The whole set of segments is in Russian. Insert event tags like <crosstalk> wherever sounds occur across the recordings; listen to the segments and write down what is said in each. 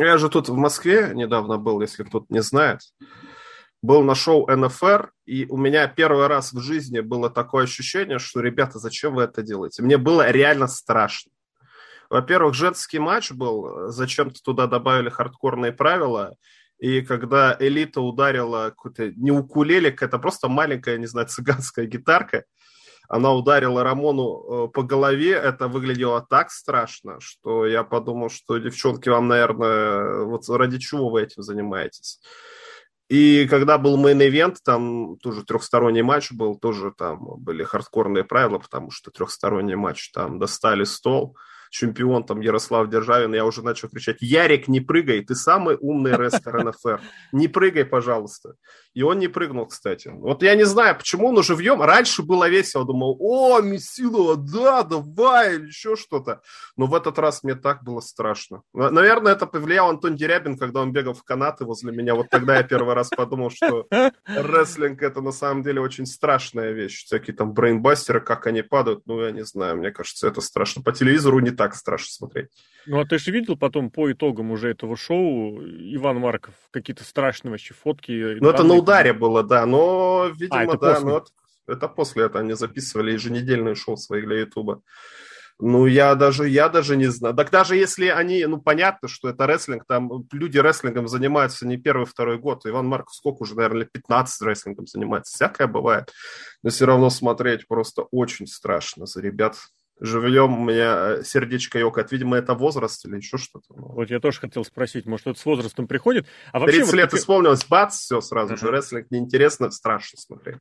Я же тут в Москве недавно был, если кто-то не знает. Был на шоу НФР, и у меня первый раз в жизни было такое ощущение, что, ребята, зачем вы это делаете? Мне было реально страшно. Во-первых, женский матч был, зачем-то туда добавили хардкорные правила, и когда элита ударила какую-то не укулеле, это просто маленькая, не знаю, цыганская гитарка, она ударила Рамону э, по голове, это выглядело так страшно, что я подумал, что, девчонки, вам, наверное, вот ради чего вы этим занимаетесь? И когда был мейн-эвент, там тоже трехсторонний матч был, тоже там были хардкорные правила, потому что трехсторонний матч, там достали стол, чемпион там Ярослав Державин, я уже начал кричать, Ярик, не прыгай, ты самый умный рестлер НФР, не прыгай, пожалуйста. И он не прыгнул, кстати. Вот я не знаю, почему но живьём. Раньше было весело, думал, о, месилово, да, давай, или еще что-то. Но в этот раз мне так было страшно. Наверное, это повлиял Антон Дерябин, когда он бегал в канаты возле меня. Вот тогда я первый раз подумал, что рестлинг это на самом деле очень страшная вещь. Всякие там брейнбастеры, как они падают, ну, я не знаю, мне кажется, это страшно. По телевизору не так страшно смотреть. Ну, а ты же видел потом по итогам уже этого шоу Иван Марков какие-то страшные вообще фотки? Ну, это на ударе было, да, но, видимо, а, это да, после. но это, это после этого они записывали еженедельные шоу свои для Ютуба. Ну, я даже, я даже не знаю. Так даже если они, ну, понятно, что это рестлинг, там люди рестлингом занимаются не первый, второй год. Иван Марков сколько уже, наверное, 15 рестлингом занимается. Всякое бывает. Но все равно смотреть просто очень страшно за ребят живьем у меня э, сердечко ёкает. Видимо, это возраст или еще что-то. Ну. Вот я тоже хотел спросить, может, это с возрастом приходит? А вообще, 30 вот лет как... исполнилось, бац, все сразу uh-huh. же, рестлинг неинтересно, страшно смотреть.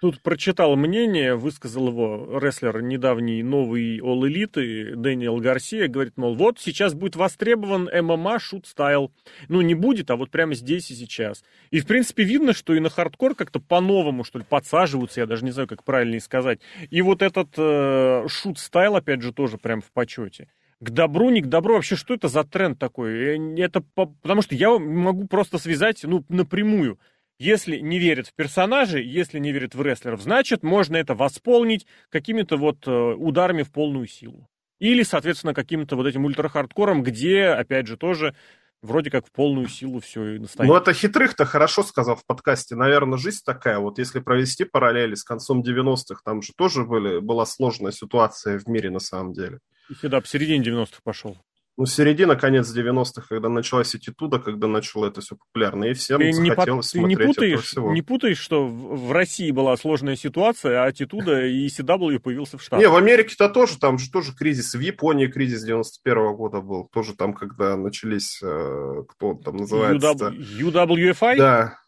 Тут прочитал мнение, высказал его рестлер недавний новый All Elite Дэниел Гарсия, говорит, мол, вот сейчас будет востребован ММА shoot style. Ну, не будет, а вот прямо здесь и сейчас. И, в принципе, видно, что и на хардкор как-то по-новому, что ли, подсаживаются, я даже не знаю, как правильно сказать. И вот этот э, shoot style, опять же, тоже прям в почете к добру, не к добру. Вообще, что это за тренд такой? Э, это по... Потому что я могу просто связать, ну, напрямую. Если не верят в персонажей, если не верят в рестлеров, значит, можно это восполнить какими-то вот э, ударами в полную силу. Или, соответственно, каким-то вот этим ультрахардкором, где, опять же, тоже вроде как в полную силу все и настоит. Ну, это хитрых-то хорошо сказал в подкасте. Наверное, жизнь такая. Вот если провести параллели с концом 90-х, там же тоже были, была сложная ситуация в мире на самом деле. И сюда, в середине 90-х пошел. Ну, середина, конец 90-х, когда началась аттитуда, когда начало это все популярно, и всем ты захотелось не, по... ты смотреть не путаешь, всего. Не путаешь, что в России была сложная ситуация, а аттитуда и CW появился в Штатах? Не, в Америке-то тоже, там же тоже кризис. В Японии кризис 91 -го года был. Тоже там, когда начались, э, кто он там называется? UW, UWFI? Да,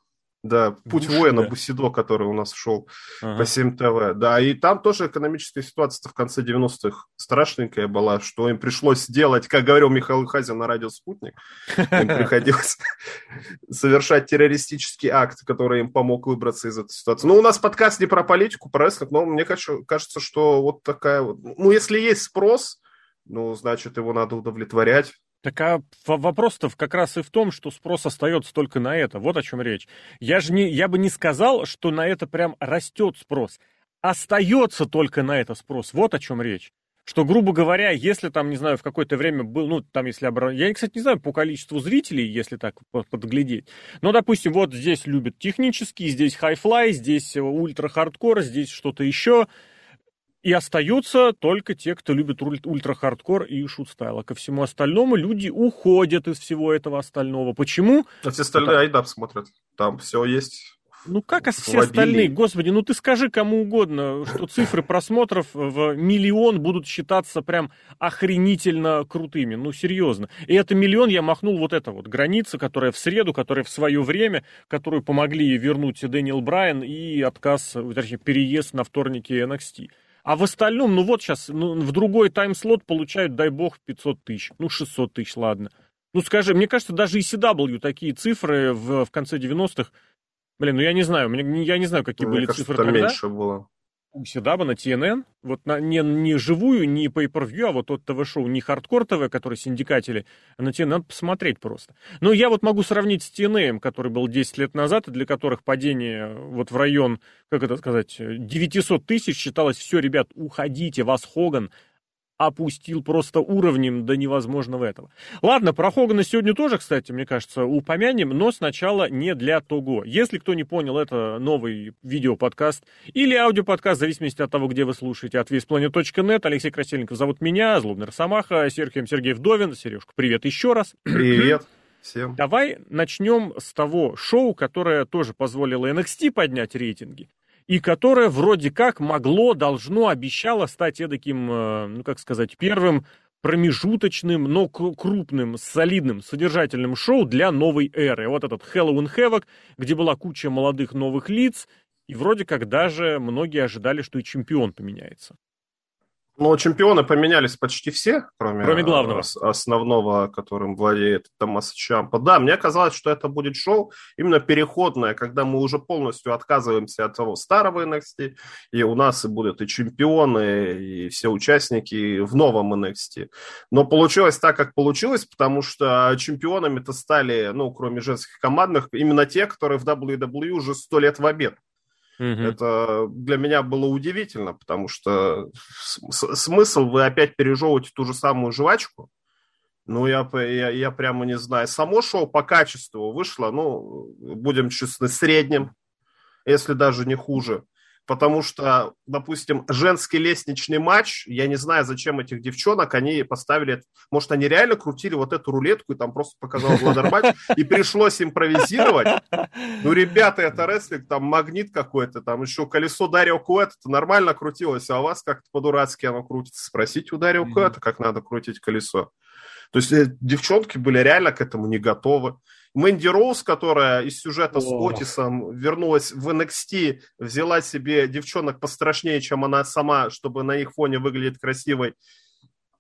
да, «Путь Буш, воина». Бусидо, который у нас шел ага. по 7 ТВ. Да, и там тоже экономическая ситуация в конце 90-х страшненькая была, что им пришлось сделать, как говорил Михаил Хазин на радио «Спутник», им <laughs> приходилось совершать террористический акт, который им помог выбраться из этой ситуации. Ну, у нас подкаст не про политику, про рестлинг, но мне кажется, что вот такая вот... Ну, если есть спрос, ну, значит, его надо удовлетворять. Так а вопрос-то как раз и в том, что спрос остается только на это. Вот о чем речь. Я же не, я бы не сказал, что на это прям растет спрос. Остается только на это спрос. Вот о чем речь. Что, грубо говоря, если там, не знаю, в какое-то время был, ну, там, если обращаться... Я, кстати, не знаю по количеству зрителей, если так подглядеть. Но, допустим, вот здесь любят технический, здесь high-fly, здесь ультра-хардкор, здесь что-то еще. И остаются только те, кто любит ультра-хардкор и shoot-style. А ко всему остальному люди уходят из всего этого остального. Почему? А все остальные Потому... айдап смотрят. Там все есть. Ну как а все остальные? Господи, ну ты скажи кому угодно, что цифры просмотров в миллион будут считаться прям охренительно крутыми. Ну серьезно. И это миллион я махнул вот это вот граница, которая в среду, которая в свое время, которую помогли вернуть Дэниел Брайан и отказ, точнее переезд на вторники NXT. А в остальном, ну вот сейчас, ну, в другой тайм-слот получают, дай бог, 500 тысяч. Ну, 600 тысяч, ладно. Ну, скажи, мне кажется, даже ECW такие цифры в, в конце 90-х, блин, ну я не знаю, я не знаю, какие мне были кажется, цифры тогда. меньше было у ECW на TNN, вот на, не, не живую, не pay-per-view, а вот тот ТВ-шоу, не Hardcore TV, который синдикатели, а на TNN надо посмотреть просто. Но я вот могу сравнить с TNA, который был 10 лет назад, и для которых падение вот в район, как это сказать, 900 тысяч считалось, все, ребят, уходите, вас Хоган, опустил просто уровнем до невозможного этого. Ладно, про Хогана сегодня тоже, кстати, мне кажется, упомянем, но сначала не для того. Если кто не понял, это новый видеоподкаст или аудиоподкаст, в зависимости от того, где вы слушаете, от весьplanet.net. Алексей Красильников зовут меня, Злобный Росомаха, Сергей Сергей Вдовин. Сережка, привет еще раз. Привет. <clears throat> Всем. Давай начнем с того шоу, которое тоже позволило NXT поднять рейтинги и которое вроде как могло, должно, обещало стать таким, э, ну как сказать, первым промежуточным, но крупным, солидным, содержательным шоу для новой эры. Вот этот Halloween Havoc, где была куча молодых новых лиц, и вроде как даже многие ожидали, что и чемпион поменяется. Но чемпионы поменялись почти все, кроме, кроме главного. основного, которым владеет Томас Чампа. Да, мне казалось, что это будет шоу именно переходное, когда мы уже полностью отказываемся от того старого NXT, и у нас и будут и чемпионы, и все участники в новом NXT. Но получилось так, как получилось, потому что чемпионами-то стали, ну, кроме женских командных, именно те, которые в WWE уже сто лет в обед. Угу. Это для меня было удивительно, потому что смысл вы опять пережевываете ту же самую жвачку. Ну, я, я, я прямо не знаю. Само шоу по качеству вышло, ну, будем честны, средним, если даже не хуже потому что, допустим, женский лестничный матч, я не знаю, зачем этих девчонок, они поставили, может, они реально крутили вот эту рулетку и там просто показал ладер матч, и пришлось импровизировать. Ну, ребята, это рестлинг, там магнит какой-то, там еще колесо Дарио Куэта, это нормально крутилось, а у вас как-то по-дурацки оно крутится. Спросите у Дарио Куэта, как надо крутить колесо. То есть э, девчонки были реально к этому не готовы. Мэнди Роуз, которая из сюжета О. с Отисом вернулась в NXT, взяла себе девчонок пострашнее, чем она сама, чтобы на их фоне выглядеть красивой.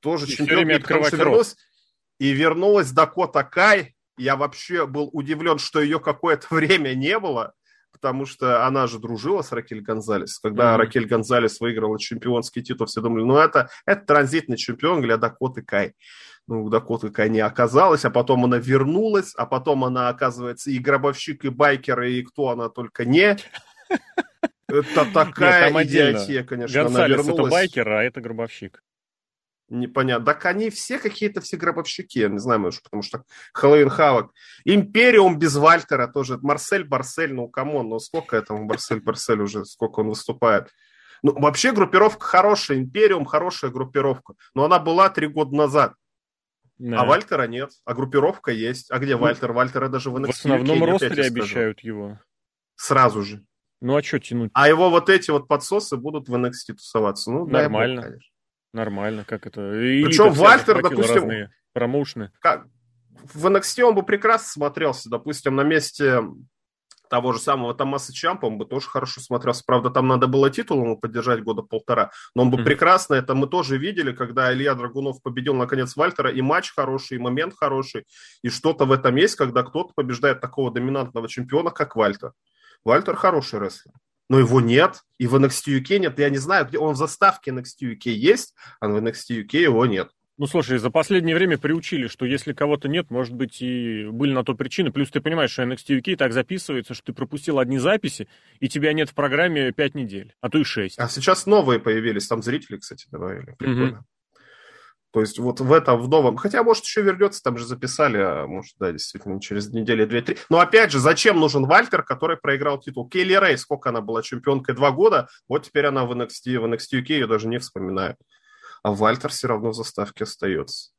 Тоже и чемпионка, вернулась. И вернулась Дакота Кай. Я вообще был удивлен, что ее какое-то <laughs> время не было, потому что она же дружила с Ракель Гонзалес. Когда mm-hmm. Ракель Гонзалес выиграла чемпионский титул, все думали, ну это, это транзитный чемпион для Дакоты Кай ну, Дакоты Кай не оказалась, а потом она вернулась, а потом она, оказывается, и гробовщик, и байкер, и кто она только не. Это такая Нет, идиотия, конечно. Гонсалес она вернулась. это байкер, а это гробовщик. Непонятно. Так они все какие-то все гробовщики, я не знаю, может, потому что Halloween Havoc. Империум без Вальтера тоже. Марсель Барсель, ну, come on, ну, сколько этому Барсель Барсель уже, сколько он выступает. Ну, вообще группировка хорошая, Империум хорошая группировка, но она была три года назад. Да. А Вальтера нет, а группировка есть. А где ну, Вальтер? Вальтера даже в NXT В основном ростере обещают его. Сразу же. Ну а что тянуть? А его вот эти вот подсосы будут в NXT тусоваться. Ну, Нормально. Бог, Нормально, как это. Причем Вальтер, допустим... Разные промоушены. Как? В NXT он бы прекрасно смотрелся, допустим, на месте того же самого Томаса Чампа, он бы тоже хорошо смотрелся. Правда, там надо было титул ему поддержать года полтора, но он бы mm-hmm. прекрасно, это мы тоже видели, когда Илья Драгунов победил, наконец, Вальтера, и матч хороший, и момент хороший, и что-то в этом есть, когда кто-то побеждает такого доминантного чемпиона, как Вальтер. Вальтер хороший рестлер. Но его нет, и в NXT UK нет. Я не знаю, где он в заставке NXT UK есть, а в NXT UK его нет. Ну, слушай, за последнее время приучили, что если кого-то нет, может быть, и были на то причины. Плюс ты понимаешь, что NXT UK так записывается, что ты пропустил одни записи, и тебя нет в программе пять недель, а то и шесть. А сейчас новые появились, там зрители, кстати, добавили. Прикольно. Mm-hmm. То есть вот в этом, в новом... Хотя, может, еще вернется, там же записали, а может, да, действительно, через неделю, две-три. Но опять же, зачем нужен Вальтер, который проиграл титул? Келли Рэй, сколько она была чемпионкой? Два года. Вот теперь она в NXT, в NXT UK ее даже не вспоминают а Вальтер все равно в заставке остается.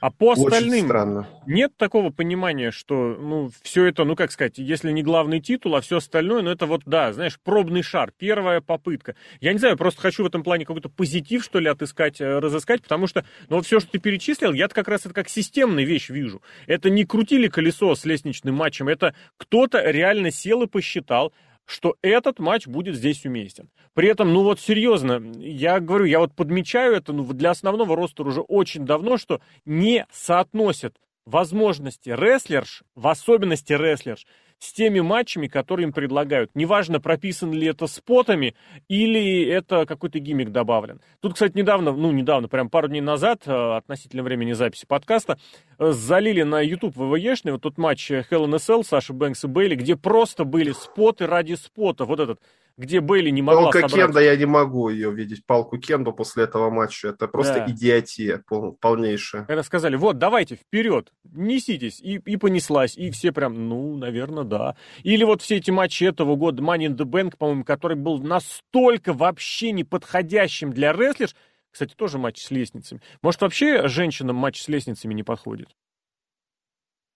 А по остальным странно. нет такого понимания, что, ну, все это, ну, как сказать, если не главный титул, а все остальное, ну, это вот, да, знаешь, пробный шар, первая попытка. Я не знаю, просто хочу в этом плане какой-то позитив, что ли, отыскать, э, разыскать, потому что, ну, все, что ты перечислил, я как раз это как системную вещь вижу. Это не крутили колесо с лестничным матчем, это кто-то реально сел и посчитал, что этот матч будет здесь уместен. При этом, ну вот серьезно, я говорю, я вот подмечаю это ну, для основного роста уже очень давно, что не соотносят возможности рестлерш, в особенности рестлерш, с теми матчами, которые им предлагают. Неважно, прописано ли это спотами или это какой-то гиммик добавлен. Тут, кстати, недавно, ну, недавно, прям пару дней назад, э, относительно времени записи подкаста, э, залили на YouTube ВВЕшный вот тот матч Hell in a Cell, Саши Бэнкс и Бейли, где просто были споты ради спота. Вот этот где Бейли не могла Палка собрать... Кенда, я не могу ее видеть, палку Кенду после этого матча. Это просто Да. идиотия пол- полнейшая. Когда сказали, вот, давайте, вперед, неситесь, и, и понеслась, и все прям, ну, наверное, да. Или вот все эти матчи этого года, Money in the Bank, по-моему, который был настолько вообще неподходящим для рестлерш, кстати, тоже матч с лестницами. Может, вообще женщинам матч с лестницами не подходит?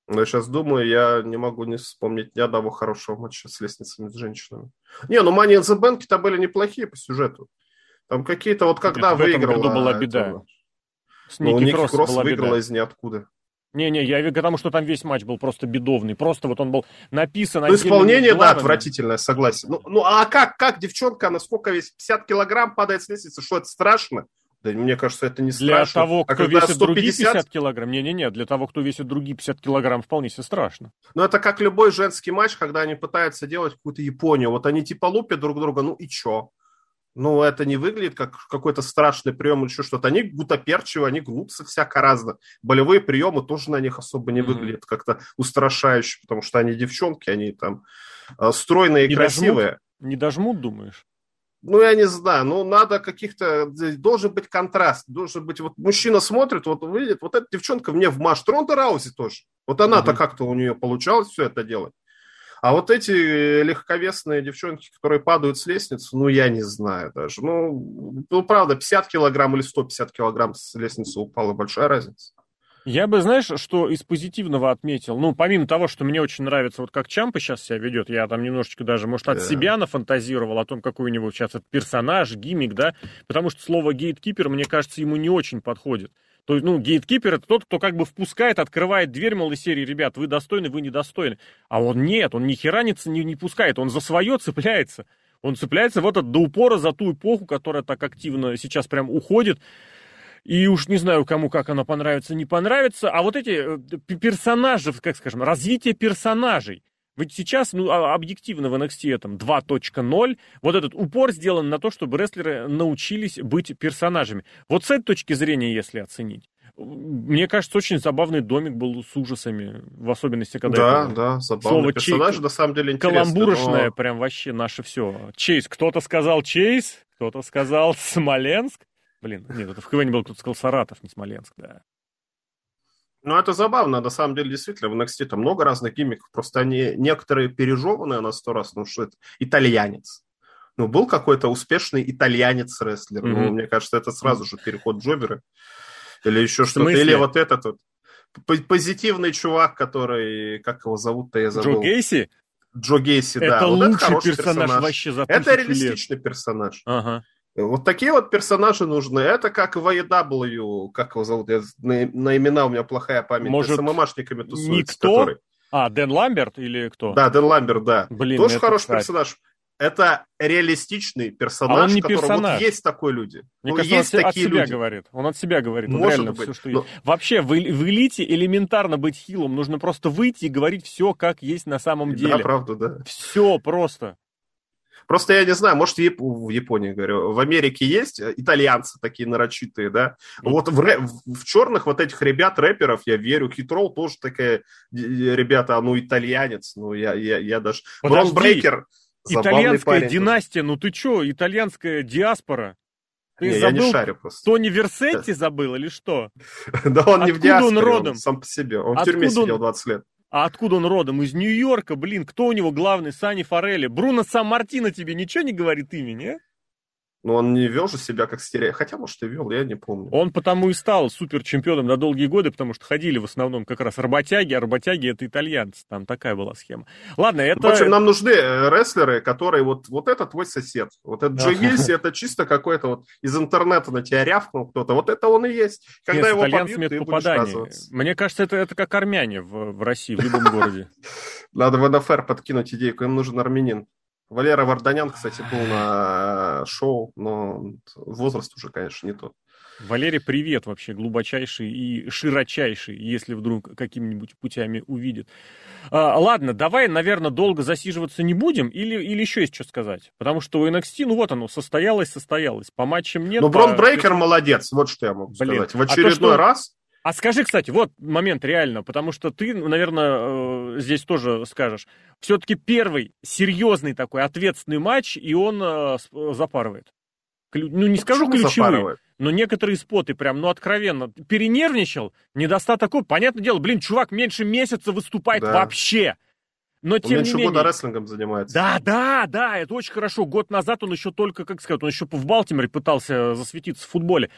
Но я сейчас думаю, я не могу не вспомнить ни одного хорошего матча с лестницами с женщинами. Не, ну Money in the Bank-то были неплохие по сюжету. Там какие-то вот когда Нет, в этом выиграла... году была беда. С Ну, Ники Ники Кросс Кросс была выиграла беда. из ниоткуда. Не-не, я вижу, потому что там весь матч был просто бедовный. Просто вот он был написан... Ну, исполнение, да, отвратительное, согласен. Ну, ну, а как, как девчонка, она сколько весит? 50 килограмм падает с лестницы, что это страшно? Да мне кажется, это не Для страшно. того, а кто когда весит другие 150, 50 килограмм. Не-не-не, для того, кто весит другие 50 килограмм, вполне себе страшно. Ну, это как любой женский матч, когда они пытаются делать какую-то Японию. Вот они типа лупят друг друга, ну и чё? Ну, это не выглядит как какой-то страшный прием или еще что-то. Они гутоперчивые, они гнутся всяко разно. Болевые приемы тоже на них особо не Мгм. выглядят как-то устрашающе, потому что они девчонки, они там э, стройные и Не красивые. Не дожмут, думаешь? Ну, я не знаю, ну, надо каких-то... Должен быть контраст, должен быть... Вот мужчина смотрит, вот видит, вот эта девчонка мне в маш. Тронта Раузи тоже. Вот она-то Мгм. как-то у нее получалось все это делать. А вот эти легковесные девчонки, которые падают с лестницы, ну, я не знаю даже. Ну, ну, правда, 50 килограмм или 150 килограмм с лестницы упала, большая разница. Я бы, знаешь, что из позитивного отметил, ну, помимо того, что мне очень нравится, вот как Чампа сейчас себя ведет, я там немножечко даже, может, от Да. себя нафантазировал о том, какой у него сейчас этот персонаж, гиммик, да, потому что слово гейткипер, мне кажется, ему не очень подходит. То есть, ну, гейткипер это тот, кто как бы впускает, открывает дверь, мол, из серии, ребят, вы достойны, вы недостойны. А он нет, он ни хера не, не, пускает, он за свое цепляется. Он цепляется в этот до упора за ту эпоху, которая так активно сейчас прям уходит. И уж не знаю, кому как она понравится, не понравится. А вот эти э, персонажи, как скажем, развитие персонажей. Ведь сейчас, ну, а- объективно в NXT там 2.0, вот этот упор сделан на то, чтобы рестлеры научились быть персонажами. Вот с этой точки зрения, если оценить. Мне кажется, очень забавный домик был с ужасами, в особенности, когда да, это да, забавный слово персонаж, «чей» на самом деле интересный. каламбурочное, но- прям вообще наше все. Чейз, кто-то сказал Чейз, кто-то сказал Смоленск. Блин, нет, это в КВН был кто-то сказал Саратов, не Смоленск, да. Ну, это забавно, на самом деле, действительно, в NXT там много разных гиммиков, просто они некоторые пережеванные на сто раз, ну, что это итальянец. Ну, был какой-то успешный итальянец-рестлер, ну, Мгм. мне кажется, это сразу же переход Джобера. Или еще что-то, или вот этот вот позитивный чувак, который, как его зовут-то, я Джо забыл. Гейси? Джо Гейси, да. это вот лучший хороший персонаж, вообще за Это тысячу лет. реалистичный персонаж. Ага. Вот такие вот персонажи нужны. Это как в AEW, как его зовут, я, на, на имена у меня плохая память. Может, с ММАшниками тусуется, никто? который. А, Дэн Ламберт или кто? Да, Дэн Ламберт, да. Блин, Тоже хороший кстати. персонаж. Это реалистичный персонаж, А он не который персонаж. вот есть такой люди. Мне ну, кажется, он есть от, се- от такие себя люди. говорит. Он от себя говорит. Он Может реально быть. все, что Но- есть. Вообще, в, в элите элементарно быть хилом. Нужно просто выйти и говорить все, как есть на самом Да, деле. правда, да. Все просто. Просто я не знаю, может, в Яп- в Японии, говорю, в Америке есть э, итальянцы такие нарочитые, да? Вот в, рэ- в- черных вот этих ребят, рэперов, я верю. Хитрол тоже такая, э, ребята, ну, итальянец, ну, я, я, я даже... Подожди. Брейкер, Итальянская парень династия, ну ты чё, итальянская диаспора? Ты Не, я забыл, не шарю просто. Тони Версетти забыл или что? <laughs> Да он не в он диаспоре, он сам по себе. Он в тюрьме он- сидел 20 лет. А откуда он родом? Из Нью-Йорка, блин, кто у него главный? Сани Форелли. Бруно Сан-Мартино тебе ничего не говорит имени, а? Но он не вел же себя как стереотип. Хотя, может, и вел, я не помню. Он потому и стал супер чемпионом на долгие годы, потому что ходили в основном как раз работяги, а работяги это итальянцы. Там такая была схема. Ладно, это... В общем, нам нужны э, рестлеры, которые вот, вот это твой сосед. Вот этот Джо Ага. Гейси, это чисто какой-то вот из интернета на тебя рявкнул кто-то. Вот это он и есть. Когда Нет, его побьют, ты будешь попадание. радоваться. Мне кажется, это, это как армяне в, в России, в любом <laughs> городе. Надо в НФР подкинуть идейку, им нужен армянин. Валера Варданян, кстати, был на шоу, но возраст уже, конечно, не тот. Валерий, привет вообще, глубочайший и широчайший, если вдруг какими-нибудь путями увидит. А, ладно, давай, наверное, долго засиживаться не будем, или, или еще есть что сказать? Потому что у NXT, ну вот оно, состоялось, состоялось. По матчам нет. Но по- Брон Брейкер молодец, вот что я могу Блин, сказать. В а то, очередной что- раз А скажи, кстати, вот момент реально, потому что ты, наверное, э, здесь тоже скажешь. Все-таки первый серьезный такой ответственный матч, и он э, запарывает. Ну, не скажу ключевые, запарывает? но некоторые споты прям, ну, откровенно, перенервничал, недостаток такой. Понятное дело, блин, чувак меньше месяца выступает да. вообще. Но, тем меньше не менее... года рестлингом занимается. Да, да, да, это очень хорошо. Год назад он еще только, как сказать, он еще в Балтиморе пытался засветиться в футболе.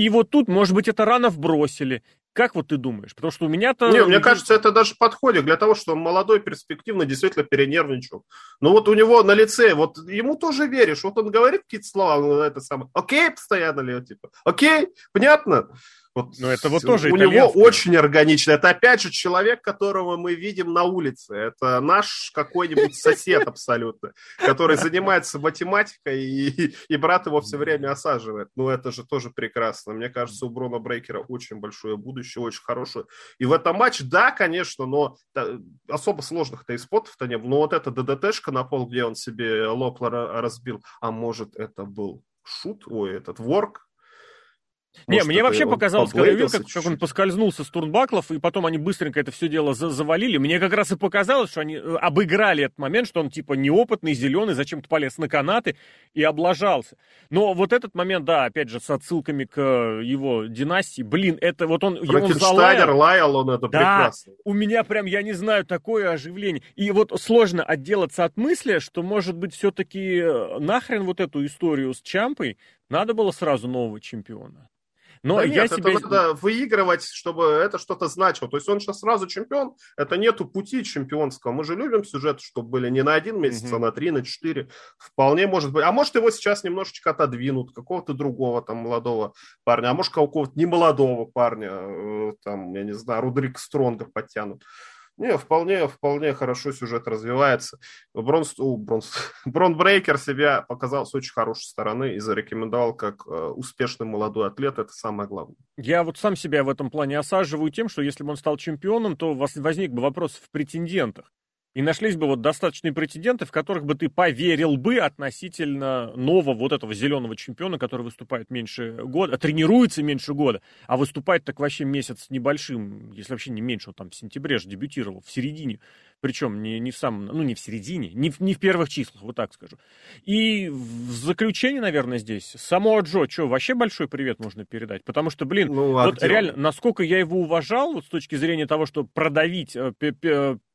И вот тут, может быть, это рано вбросили. Как вот ты думаешь? Потому что у меня-то... Не, мне кажется, это даже подходит для того, что он молодой, перспективно, действительно перенервничал. Но вот у него на лице, вот ему тоже веришь. Вот он говорит какие-то слова, ну, это самое, окей, постоянно ли, типа, окей, понятно? <laughs> Вот Но это вот тоже У него очень органично. Это опять же человек, которого мы видим на улице. Это наш какой-нибудь сосед абсолютно, который занимается математикой, и, и брат его все время осаживает. Ну, это же тоже прекрасно. Мне кажется, у Брона Брейкера очень большое будущее, очень хорошее. И в этом матче, да, конечно, но особо сложных-то и спотов-то не было. Но вот эта ДДТшка на пол, где он себе Лоплера разбил, а может, это был шут, ой, этот ворк, может, не, мне вообще показалось, когда я видел, как, как он поскользнулся с турнбаклов, и потом они быстренько это все дело за завалили. Мне как раз и показалось, что они э, обыграли этот момент, что он типа неопытный, зеленый, зачем-то полез на канаты и облажался. Но вот этот момент, да, опять же, с отсылками к э, его династии, блин, это вот он... залаял, лаял он, это да, прекрасно. у меня прям, я не знаю, такое оживление. И вот сложно отделаться от мысли, что, может быть, все-таки э, нахрен вот эту историю с Чампой надо было сразу нового чемпиона. Но да я нет, себя... это надо выигрывать, чтобы это что-то значило. То есть он сейчас сразу чемпион, это нету пути чемпионского. Мы же любим сюжет, чтобы были не на один месяц, mm-hmm. а на три, на четыре. Вполне может быть. А может его сейчас немножечко отодвинут, какого-то другого там молодого парня, а может какого-то немолодого парня, э, там, я не знаю, Рудрик Стронга подтянут. Не, вполне, вполне хорошо сюжет развивается. Брон, о, Брон, <laughs> Брон Брейкер себя показал с очень хорошей стороны и зарекомендовал как э, успешный молодой атлет. Это самое главное. Я вот сам себя в этом плане осаживаю тем, что если бы он стал чемпионом, то возник бы вопрос в претендентах. И нашлись бы вот достаточные претенденты, в которых бы ты поверил бы относительно нового вот этого зеленого чемпиона, который выступает меньше года, тренируется меньше года, а выступает так вообще месяц небольшим, если вообще не меньше, он там в сентябре же дебютировал, в середине, причем не, не в самом, ну не в середине, не в, не в первых числах, вот так скажу. И в заключение, наверное, здесь, само Джо, что, вообще большой привет можно передать, потому что, блин, ну, а вот реально, насколько я его уважал, вот с точки зрения того, что продавить э,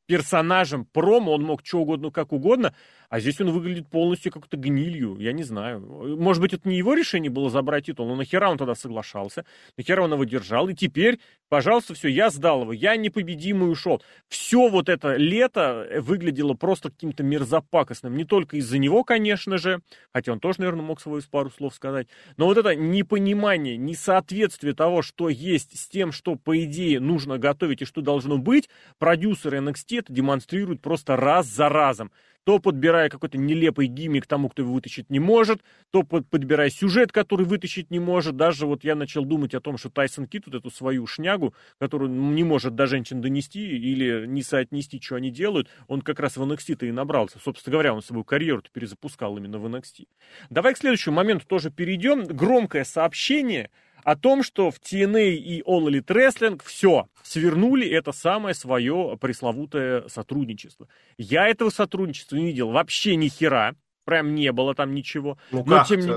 персонажем промо, он мог что угодно, как угодно, а здесь он выглядит полностью как-то гнилью, я не знаю. Может быть, это не его решение было забрать титул, но нахера он тогда соглашался, нахера он его держал, и теперь, пожалуйста, все, я сдал его, я непобедимый ушел. Все вот это лето выглядело просто каким-то мерзопакостным, не только из-за него, конечно же, хотя он тоже, наверное, мог свою пару слов сказать, но вот это непонимание, несоответствие того, что есть с тем, что, по идее, нужно готовить и что должно быть, продюсеры NXT это демонстрируют просто раз за разом то подбирая какой-то нелепый гиммик тому, кто его вытащить не может, то под, подбирая сюжет, который вытащить не может. Даже вот я начал думать о том, что Тайсон Кит, вот эту свою шнягу, которую не может до женщин донести или не соотнести, что они делают, он как раз в NXT-то и набрался. Собственно говоря, он свою карьеру перезапускал именно в NXT. Давай к следующему моменту тоже перейдем. Громкое сообщение – о том, что в TNA и All Elite Wrestling все, свернули это самое свое пресловутое сотрудничество. Я этого сотрудничества не видел вообще ни хера, прям не было там ничего. Ну Но как? Тем не...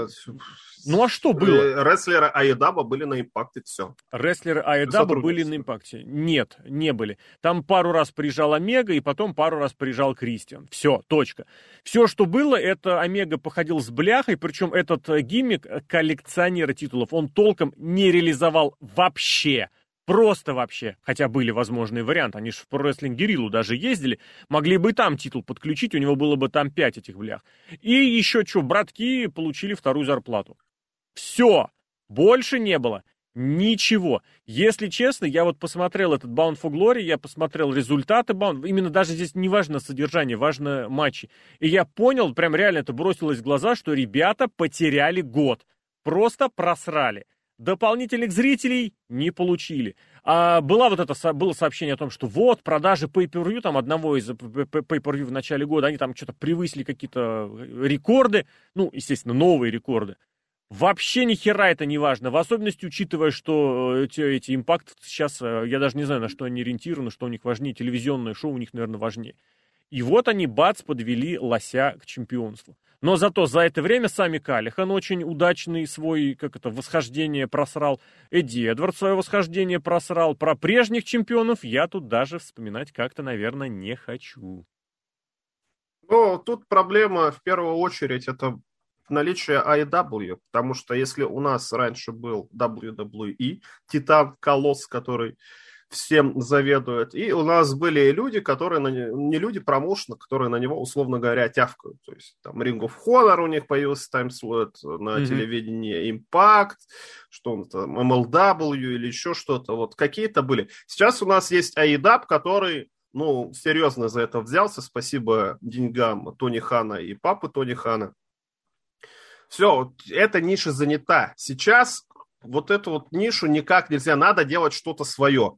Ну а что было? Э, рестлеры Айдаба были на импакте, все. Рестлеры Айдаба были на импакте. Нет, не были. Там пару раз приезжал Омега, и потом пару раз приезжал Кристиан. Все, точка. Все, что было, это Омега походил с бляхой, причем этот э, гиммик коллекционера титулов он толком не реализовал вообще. Просто вообще. Хотя были возможные варианты. Они же в рестлинг Гериллу даже ездили. Могли бы там титул подключить, у него было бы там пять этих блях. И еще что, братки получили вторую зарплату. Все. Больше не было. Ничего. Если честно, я вот посмотрел этот Bound for Glory, я посмотрел результаты Bound, именно даже здесь не важно содержание, важно матчи. И я понял, прям реально это бросилось в глаза, что ребята потеряли год. Просто просрали. Дополнительных зрителей не получили. А была вот это, было сообщение о том, что вот, продажи Pay-Per-View, там одного из Pay-Per-View в начале года, они там что-то превысили какие-то рекорды, ну, естественно, новые рекорды. Вообще ни хера это не важно, в особенности учитывая, что э, эти, эти импакты сейчас, э, я даже не знаю, на что они ориентированы, что у них важнее, телевизионное шоу у них, наверное, важнее. И вот они, бац, подвели лося к чемпионству. Но зато за это время сами Калихан очень удачный свой, как это, восхождение просрал. Эдди Эдвард свое восхождение просрал. Про прежних чемпионов я тут даже вспоминать как-то, наверное, не хочу. Ну, тут проблема в первую очередь это наличие IW, потому что если у нас раньше был WWE, Титан Колосс, который всем заведует. И у нас были люди, которые, на не, не люди промоушена, которые на него, условно говоря, тявкают. То есть там Ring of Honor у них появился таймслот на mm-hmm. телевидении, Impact, что он там, MLW или еще что-то. Вот какие-то были. Сейчас у нас есть AEW, который ну, серьезно за это взялся. Спасибо деньгам Тони Хана и папы Тони Хана. Все, эта ниша занята. Сейчас вот эту вот нишу никак нельзя, надо делать что-то свое.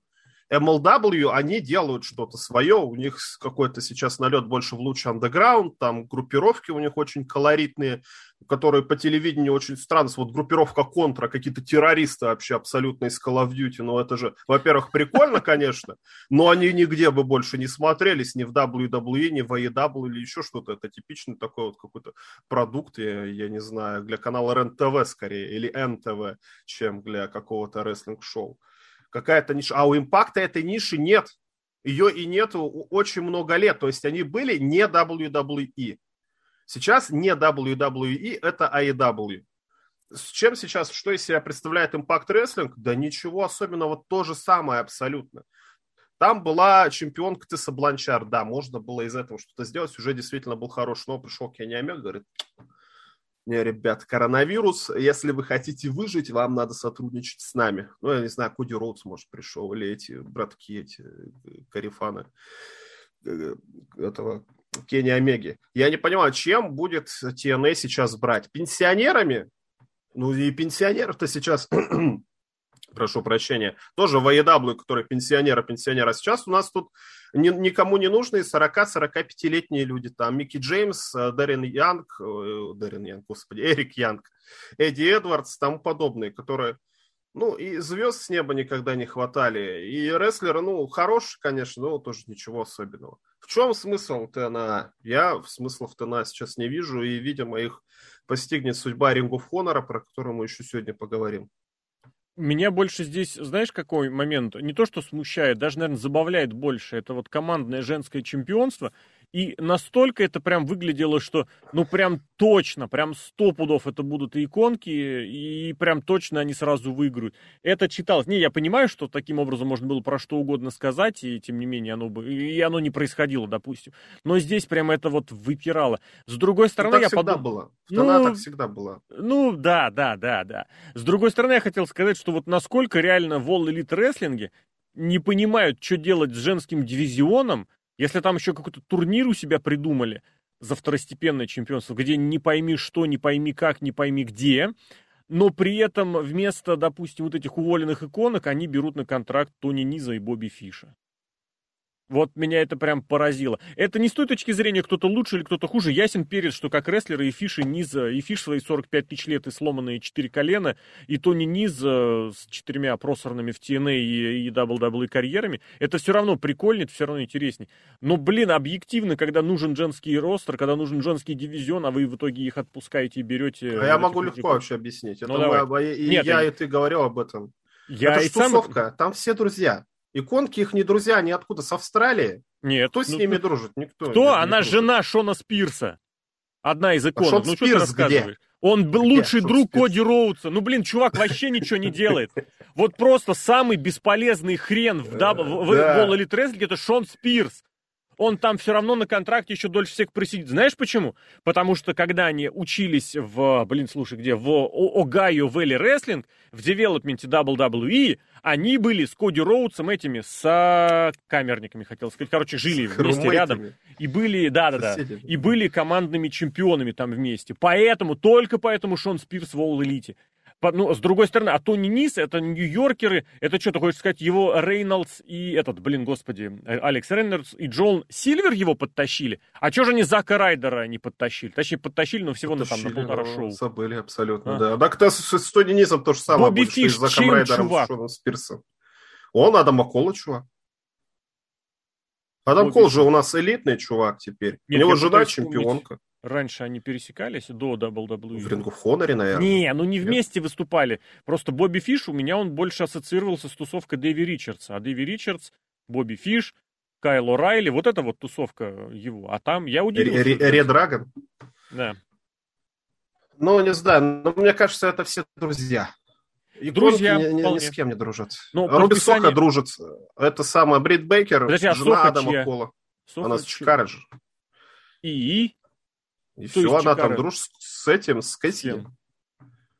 MLW, они делают что-то свое, у них какой-то сейчас налет больше в лучший андеграунд, там группировки у них очень колоритные, которые по телевидению очень странно, вот группировка Контра, какие-то террористы вообще абсолютно из Call of Duty, ну это же, во-первых, прикольно, <laughs> конечно, но они нигде бы больше не смотрелись, ни в WWE, ни в AEW или еще что-то, это типичный такой вот какой-то продукт, я, я не знаю, для канала РЕН-ТВ скорее, или НТВ, чем для какого-то рестлинг-шоу какая-то ниша. А у импакта этой ниши нет. Ее и нету очень много лет. То есть они были не WWE. Сейчас не WWE, это AEW. С чем сейчас, что из себя представляет Impact Wrestling? Да ничего особенного, то же самое абсолютно. Там была чемпионка Тесса Бланчар, да, можно было из этого что-то сделать, уже действительно был хороший, но пришел Кенни Омега, говорит, ребят, коронавирус, если вы хотите выжить, вам надо сотрудничать с нами. Ну, я не знаю, Куди Роудс, может, пришел, или эти братки, эти э, карифаны э, этого Кенни Омеги. Я не понимаю, чем будет TNA сейчас брать? Пенсионерами? Ну, и пенсионеров-то сейчас прошу прощения, тоже в AEW, который пенсионера, пенсионера. Сейчас у нас тут ни, никому не нужные 40-45-летние люди. Там Микки Джеймс, э, Дэрин Янг, э, Дэрин Янг, господи, <laughs> Эрик Янг, Эдди Эдвардс, тому подобные, которые ну, и звезд с неба никогда не хватали. И рестлеры, ну, хороший, конечно, но тоже ничего особенного. В чем смысл ТНА? Я смысла в ТНА сейчас не вижу, и, видимо, их постигнет судьба Рингу Хонора, про которую мы еще сегодня поговорим. Меня больше здесь, знаешь, какой момент? Не то, что смущает, даже, наверное, забавляет больше. Это вот командное женское чемпионство. И настолько это прям выглядело, что ну прям точно, прям сто пудов это будут и иконки, и прям точно они сразу выиграют. Это читалось. Не, я понимаю, что таким образом можно было про что угодно сказать, и тем не менее оно бы, и оно не происходило, допустим. Но здесь прям это вот выпирало. С другой ну, стороны, так я всегда подумал... было. ну, так всегда было. Ну, да, да, да, да. С другой стороны, я хотел сказать, что вот насколько реально в All Elite Wrestling не понимают, что делать с женским дивизионом, если там еще какой-то турнир у себя придумали за второстепенное чемпионство, где не пойми что, не пойми как, не пойми где, но при этом вместо, допустим, вот этих уволенных иконок они берут на контракт Тони Низа и Бобби Фиша. Вот меня это прям поразило. Это не с той точки зрения, кто-то лучше или кто-то хуже. Ясен перец, что как рестлеры и Фиш, и Низ, и Фиш свои 45 тысяч лет и сломанные четыре колена, и Тони Низ э, с четырьмя просорными в TNA и, и WWE карьерами, это все равно прикольнее, это все равно интересней. Но, блин, объективно, когда нужен женский ростер, когда нужен женский дивизион, а вы в итоге их отпускаете и берете... А я могу легко вообще объяснить. Это ну, давай. Мы, и Нет, я, и ты говорил об этом. Я это и тусовка, сам... там все друзья. Иконки их не друзья, они откуда? С Австралии? Нет. Кто с ну, ними ну, дружит? Никто. Кто? Она дружит. жена Шона Спирса. Одна из иконок. А ну, что ты рассказываешь? Где? Он был лучший друг Спирс? Коди Роудса. Ну, блин, чувак вообще ничего не делает. <laughs> Вот просто самый бесполезный хрен в, даб... в, в, в All Elite Wrestling это Шон Спирс он там все равно на контракте еще дольше всех просидит. Знаешь почему? Потому что когда они учились в, блин, слушай, где, в Огайо Вэлли Рестлинг, в девелопменте WWE, они были с Коди Роудсом этими, с камерниками, хотел сказать. Короче, жили с вместе рядом. И были, да-да-да, и были командными чемпионами там вместе. Поэтому, только поэтому Шон Спирс в All Elite. Ну, с другой стороны, а Тони Нис, это нью-йоркеры, это что, ты хочешь сказать, его Рейнольдс и этот, блин, господи, э, Алекс Рейнольдс и Джон Сильвер его подтащили? А что же они Зака Райдера не подтащили? Точнее, подтащили, но всего подтащили, на, там, на полтора шоу. Забыли абсолютно, а? да. Да, кто с, с Тони Нисом то же самое. Бобби Фиш, с Заком Райдером, чувак? Шоном Спирсом. Он Адама Кола, чувак. Адам Бобби Кол же у нас элитный чувак теперь. Нет, у него жена чемпионка. Раньше они пересекались до WWE. В Рингу Хоноре, наверное. Не, ну не вместе Нет. выступали. Просто Бобби Фиш у меня он больше ассоциировался с тусовкой Дэви Ричардса. А Дэви Ричардс, Бобби Фиш, Кайл О'Райли, вот это вот тусовка его. А там я удивился. Ред Драгон? Да. Ну, не знаю, но мне кажется, это все друзья. И друзья ни, ни, ни с кем не дружат. Ну, Руби описанию... Соха дружит. Это самая Брит Бейкер, Подожди, а жена Соха Адама чья? Кола. Соха Она с Чикаго же. И? И То все, она Чикаго. там дружит с этим, с Кэссиди.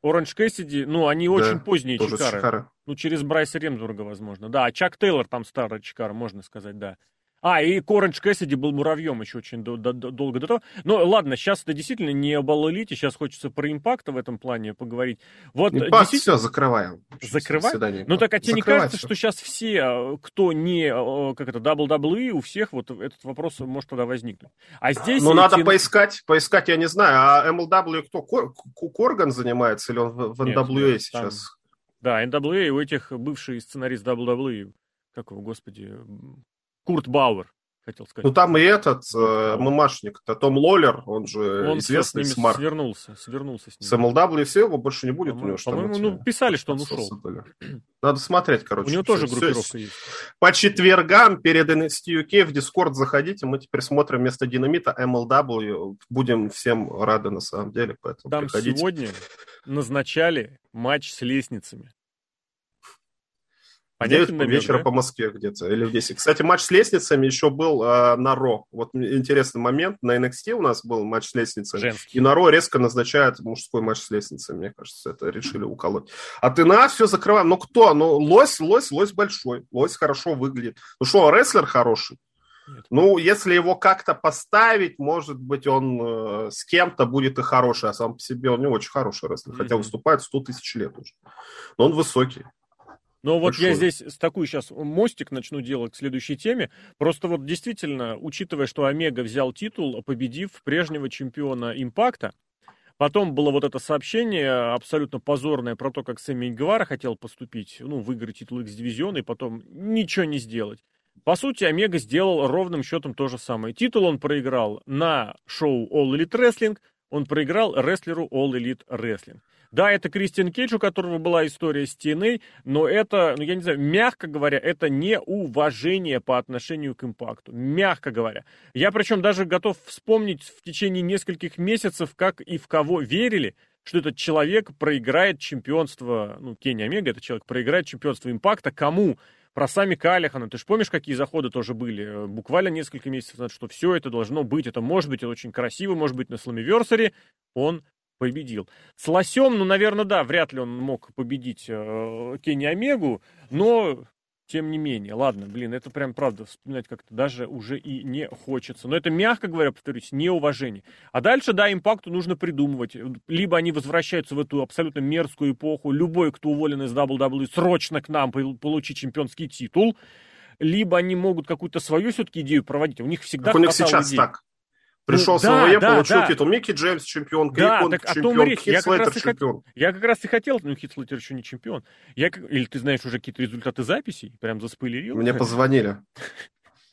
Оранж Кэссиди, ну, они да, очень поздние Чикары. Чикары. Ну, через Брайса Ремзурга, возможно. Да, а Чак Тейлор там старый Чикар, можно сказать, да. А, и Коранж Кэссиди был муравьем еще очень до, до, долго до того. Но ладно, сейчас это действительно не об Элите, сейчас хочется про импакта в этом плане поговорить. Вот Импакт действительно... все, закрываем. Закрываем? Ну так, а тебе не кажется, все. что сейчас все, кто не, как это, WWE, у всех вот этот вопрос может тогда возникнуть. А здесь... Ну, надо поискать, поискать, я не знаю, а MLW кто? Корган занимается или он в, в NWA Нет, сейчас? Там... Да, NWA у этих бывший сценарист WWE, как его, господи, Курт Бауэр, хотел сказать. Ну, там и этот э, ММАшник, Том Лоллер, он же он известный с Смарт. свернулся, свернулся с ним. С MLW и все, его больше не будет. По-моему, по-моему ну, писали, что он ушел. Надо смотреть, короче. У него тоже все, группировка все. есть. По четвергам перед NXT UK в Discord заходите, мы теперь смотрим вместо Динамита MLW. Будем всем рады, на самом деле, поэтому Там приходите. сегодня назначали матч с лестницами. Понятен 9 вечера да? по Москве где-то, или в 10. Кстати, матч с лестницами еще был э, на Ро. Вот интересный момент. На NXT у нас был матч с лестницами. Женский. И на Ро резко назначают мужской матч с лестницами. Мне кажется, это решили уколоть. А ты на все закрываем. Ну кто? Ну лось, лось, лось большой. Лось хорошо выглядит. Ну что, рестлер хороший? Нет. Ну, если его как-то поставить, может быть, он э, с кем-то будет и хороший, а сам по себе он не очень хороший рестлер, mm-hmm. хотя выступает 100 тысяч лет уже. Но он высокий. Но вот я здесь с такой сейчас мостик начну делать к следующей теме. Просто вот действительно, учитывая, что Омега взял титул, победив прежнего чемпиона Импакта, Потом было вот это сообщение абсолютно позорное про то, как Сэмми Гвара хотел поступить, ну, выиграть титул X-дивизиона и потом ничего не сделать. По сути, Омега сделал ровным счетом то же самое. Титул он проиграл на шоу All Elite Wrestling, он проиграл рестлеру All Elite Wrestling. Да, это Кристиан Кейдж, у которого была история с TNA, но это, ну я не знаю, мягко говоря, это не уважение по отношению к импакту. Мягко говоря. Я причем даже готов вспомнить в течение нескольких месяцев, как и в кого верили, что этот человек проиграет чемпионство, ну, Кенни Омега, этот человек проиграет чемпионство импакта кому? Про сами Калихана, ты же помнишь, какие заходы тоже были? Буквально несколько месяцев назад, что все это должно быть, это может быть, это очень красиво, может быть, на Сламиверсаре он победил. С Лосем, ну, наверное, да, вряд ли он мог победить э, Кенни Омегу, но тем не менее, ладно, блин, это прям правда вспоминать как-то даже уже и не хочется. Но это, мягко говоря, повторюсь, неуважение. А дальше, да, импакту нужно придумывать. Либо они возвращаются в эту абсолютно мерзкую эпоху, любой, кто уволен из WWE, срочно к нам получить чемпионский титул, либо они могут какую-то свою все-таки идею проводить. У них всегда как у них сейчас идей. так. Пришел ну, с да, да, получил да. титул. Микки Джеймс чемпион, да, Кейкон так, чемпион, Хит я Слейтер чемпион. Хот... Я как раз и хотел, но Хит Слейтер еще не чемпион. Я, или ты знаешь уже какие-то результаты записей? Прям заспойлерил? Мне позвонили.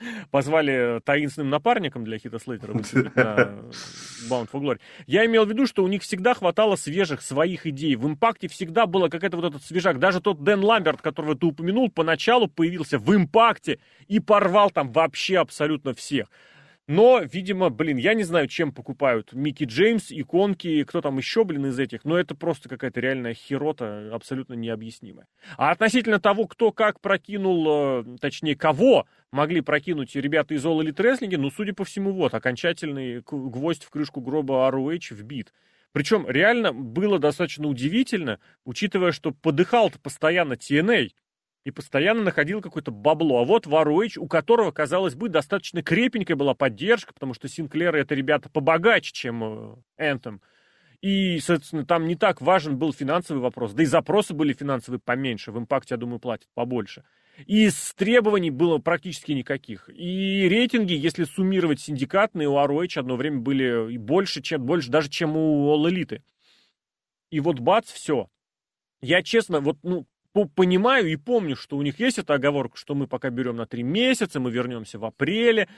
<laughs> Позвали таинственным напарником для Хита Слейтера Bound for Glory. Я имел в виду, что у них всегда хватало свежих своих идей. В импакте всегда было какая-то вот этот свежак. Даже тот Дэн Ламберт, которого ты упомянул, поначалу появился в импакте и порвал там вообще абсолютно всех. Но, видимо, блин, я не знаю, чем покупают Микки Джеймс, иконки, кто там еще, блин, из этих, но это просто какая-то реальная херота, абсолютно необъяснимая. А относительно того, кто как прокинул, э, точнее, кого могли прокинуть ребята из All Elite Wrestling, ну, судя по всему, вот, окончательный гвоздь в крышку гроба ROH вбит. Причем реально было достаточно удивительно, учитывая, что подыхал-то постоянно TNA, и постоянно находил какое-то бабло. А вот Варуэйч, у которого, казалось бы, достаточно крепенькая была поддержка, потому что Синклеры — это ребята побогаче, чем Энтом. И, соответственно, там не так важен был финансовый вопрос. Да и запросы были финансовые поменьше. В импакте, я думаю, платят побольше. И с требований было практически никаких. И рейтинги, если суммировать синдикатные, у ROH одно время были больше, чем, больше даже, чем у All Elite. И вот бац, все. Я честно, вот, ну, понимаю и помню, что у них есть эта оговорка, что мы пока берем на три месяца, мы вернемся в апреле.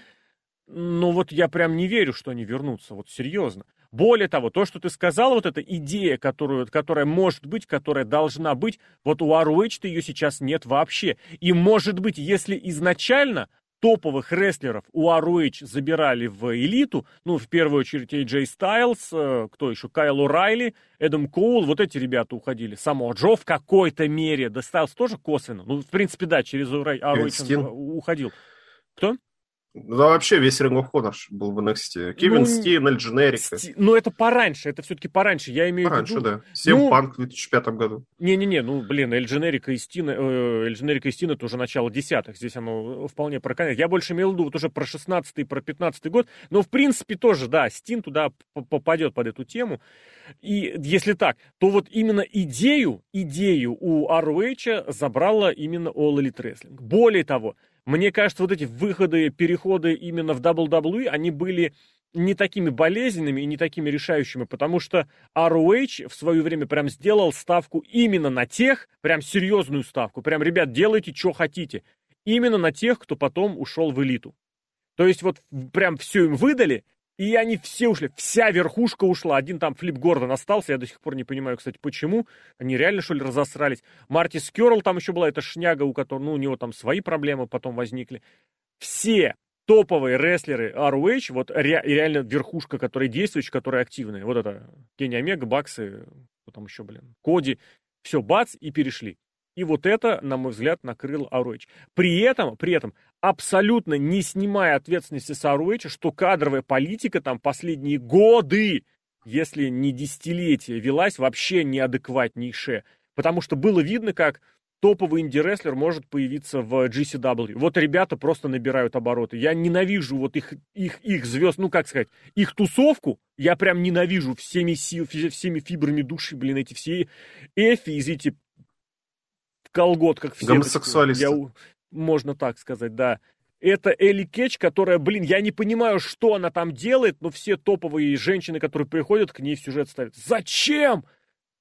Но вот я прям не верю, что они вернутся, вот серьезно. Более того, то, что ты сказал, вот эта идея, которую, которая может быть, которая должна быть, вот у ROH-то ее сейчас нет вообще. И может быть, если изначально топовых рестлеров у ROH забирали в элиту, ну, в первую очередь AJ Styles, э, кто еще, Кайл Райли, Эдам Коул, вот эти ребята уходили. Само Джо в какой-то мере, да Стайлс тоже косвенно, ну, в принципе, да, через ROH уходил. Кто? Ну, да вообще весь Ring of Honor был в NXT. Кевин ну, Стин, Эль Дженерика. Сти... Ну, это пораньше, это все-таки пораньше. Я имею пораньше, в виду... да. Сем ну... Панк в 2005 году. Не-не-не, ну, блин, Эль Дженерика и Стин, Эль Дженерика и Стин это уже начало десятых. Здесь оно вполне проканает. Я больше имел в виду вот уже про 16 про 15 год. Но, в принципе, тоже, да, Стин туда попадет под эту тему. И если так, то вот именно идею, идею у ROH забрала именно All Elite Wrestling. Более того, мне кажется, вот эти выходы, переходы именно в WWE, они были не такими болезненными и не такими решающими, потому что ROH в свое время прям сделал ставку именно на тех, прям серьезную ставку, прям, ребят, делайте, что хотите, именно на тех, кто потом ушел в элиту. То есть вот прям все им выдали, и они все ушли, вся верхушка ушла. Один там Флип Гордон остался, я до сих пор не понимаю, кстати, почему. Они реально, что ли, разосрались. Марти Скерл там еще была, эта шняга, у которого, ну, у него там свои проблемы потом возникли. Все топовые рестлеры ROH, вот ре, реально верхушка, которая действующая, которая активная. Вот это Кенни Омега, Баксы, кто там еще, блин, Коди. Все, бац, и перешли. И вот это, на мой взгляд, накрыл ROH. При этом, при этом, абсолютно не снимая ответственности с ROH, что кадровая политика там последние годы, если не десятилетия, велась вообще неадекватнейшая. Потому что было видно, как топовый инди-рестлер может появиться в GCW. Вот ребята просто набирают обороты. Я ненавижу вот их, их, их звезд, ну как сказать, их тусовку. Я прям ненавижу всеми, всеми фибрами души, блин, эти все эфи, извините, колготках. Все Гомосексуалисты. Я, можно так сказать, да. Это Элли Кетч, которая, блин, я не понимаю, что она там делает, но все топовые женщины, которые приходят, к ней в сюжет ставят. Зачем?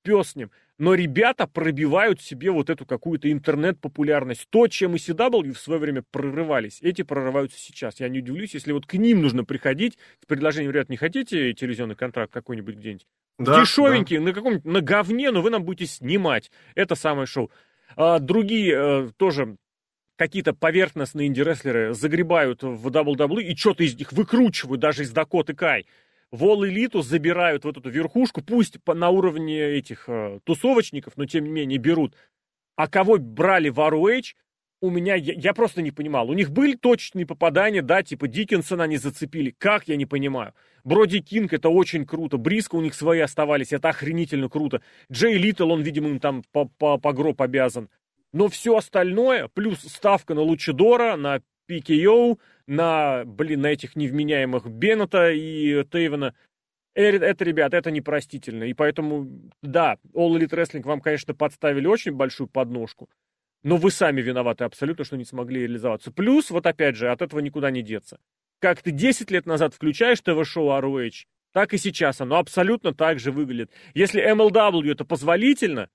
Пес с ним. Но ребята пробивают себе вот эту какую-то интернет-популярность. То, чем и CW в свое время прорывались, эти прорываются сейчас. Я не удивлюсь, если вот к ним нужно приходить с предложением, ребят, не хотите телевизионный контракт какой-нибудь где-нибудь? Да, Дешевенький, да. на каком-нибудь, на говне, но вы нам будете снимать. Это самое шоу. А другие э, тоже какие-то поверхностные инди-рестлеры загребают в WWE и что-то из них выкручивают, даже из Дакоты Кай. Вол элиту забирают вот эту верхушку, пусть на уровне этих э, тусовочников, но тем не менее берут. А кого брали в ROH, у меня, я, я просто не понимал. У них были точечные попадания, да, типа Диккенсона они зацепили. Как, я не понимаю. Броди Кинг, это очень круто. Бриско у них свои оставались, это охренительно круто. Джей Литл, он, видимо, им там по, по, по гроб обязан. Но все остальное, плюс ставка на Лучидора, на PKO, на, блин, на этих невменяемых Беннета и Тейвена, э, это, ребят, это непростительно. И поэтому, да, All Elite Wrestling вам, конечно, подставили очень большую подножку. Но вы сами виноваты абсолютно, что не смогли реализоваться. Плюс, вот опять же, от этого никуда не деться. Как ты 10 лет назад включаешь ТВ-шоу ROH, так и сейчас оно абсолютно так же выглядит. Если MLW это позволительно,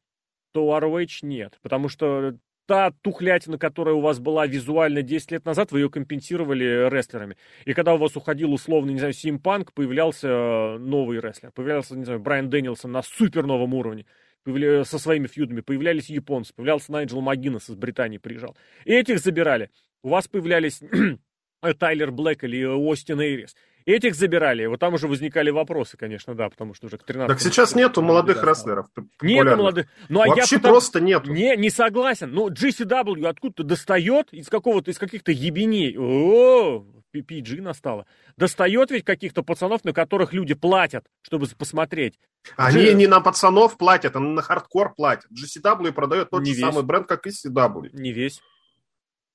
то у ROH нет. Потому что та тухлятина, которая у вас была визуально 10 лет назад, вы ее компенсировали рестлерами. И когда у вас уходил условно, не знаю, Симпанк, появлялся э, новый рестлер. Появлялся, не знаю, Брайан Дэнилсон на супер новом уровне со своими фьюдами, появлялись японцы, появлялся Найджел Магинес из Британии приезжал. И этих забирали. У вас появлялись <clears throat> Тайлер Блэк или Остин Эйрис. Этих забирали. Вот там уже возникали вопросы, конечно, да, потому что уже к 13 Так сейчас нету молодых да, рестлеров. Нету молодых. Ну, а Вообще я потому... просто нету. Не, не согласен. Ну, GCW откуда-то достает из какого-то, из каких-то ебеней. О, PG настало. Достает ведь каких-то пацанов, на которых люди платят, чтобы посмотреть. Они G... не на пацанов платят, они на хардкор платят. GCW продает тот не же весь. самый бренд, как и CW. Не весь.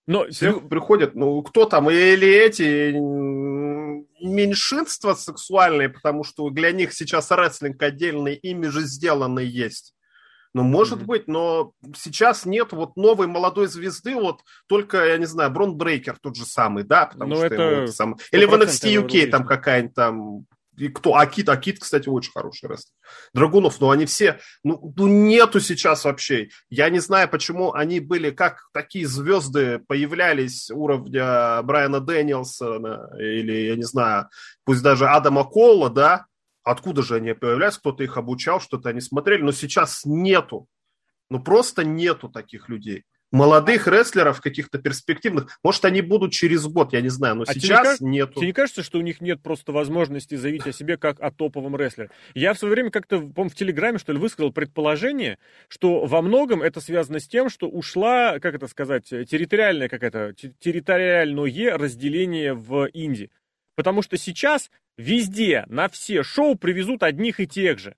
Но Все приходят, ну кто там, или эти меньшинство сексуальное, потому что для них сейчас рестлинг отдельный имидж сделанный есть. Ну, может mm-hmm. быть, но сейчас нет вот новой молодой звезды, вот только, я не знаю, Брон Брейкер тот же самый, да, потому ну, что это... его, сам... Или в NXT UK там какая-нибудь там и кто? Акит, Акит, кстати, очень хороший рестлер. Драгунов, ну они все, ну, ну нету сейчас вообще. Я не знаю, почему они были, как такие звезды появлялись уровня Брайана Дэниелсона или, я не знаю, пусть даже Адама Колла, да, Откуда же они появляются? Кто-то их обучал, что-то они смотрели, но сейчас нету. Ну просто нету таких людей. Молодых рестлеров каких-то перспективных. Может, они будут через год, я не знаю, но а сейчас тебе нету. Тебе не кажется, что у них нет просто возможности заявить о себе как о топовом рестлере? Я в свое время как-то, по в Телеграме, что ли, высказал предположение, что во многом это связано с тем, что ушла, как это сказать, территориальное какое-то, территориальное разделение в Индии. Потому что сейчас везде, на все шоу привезут одних и тех же.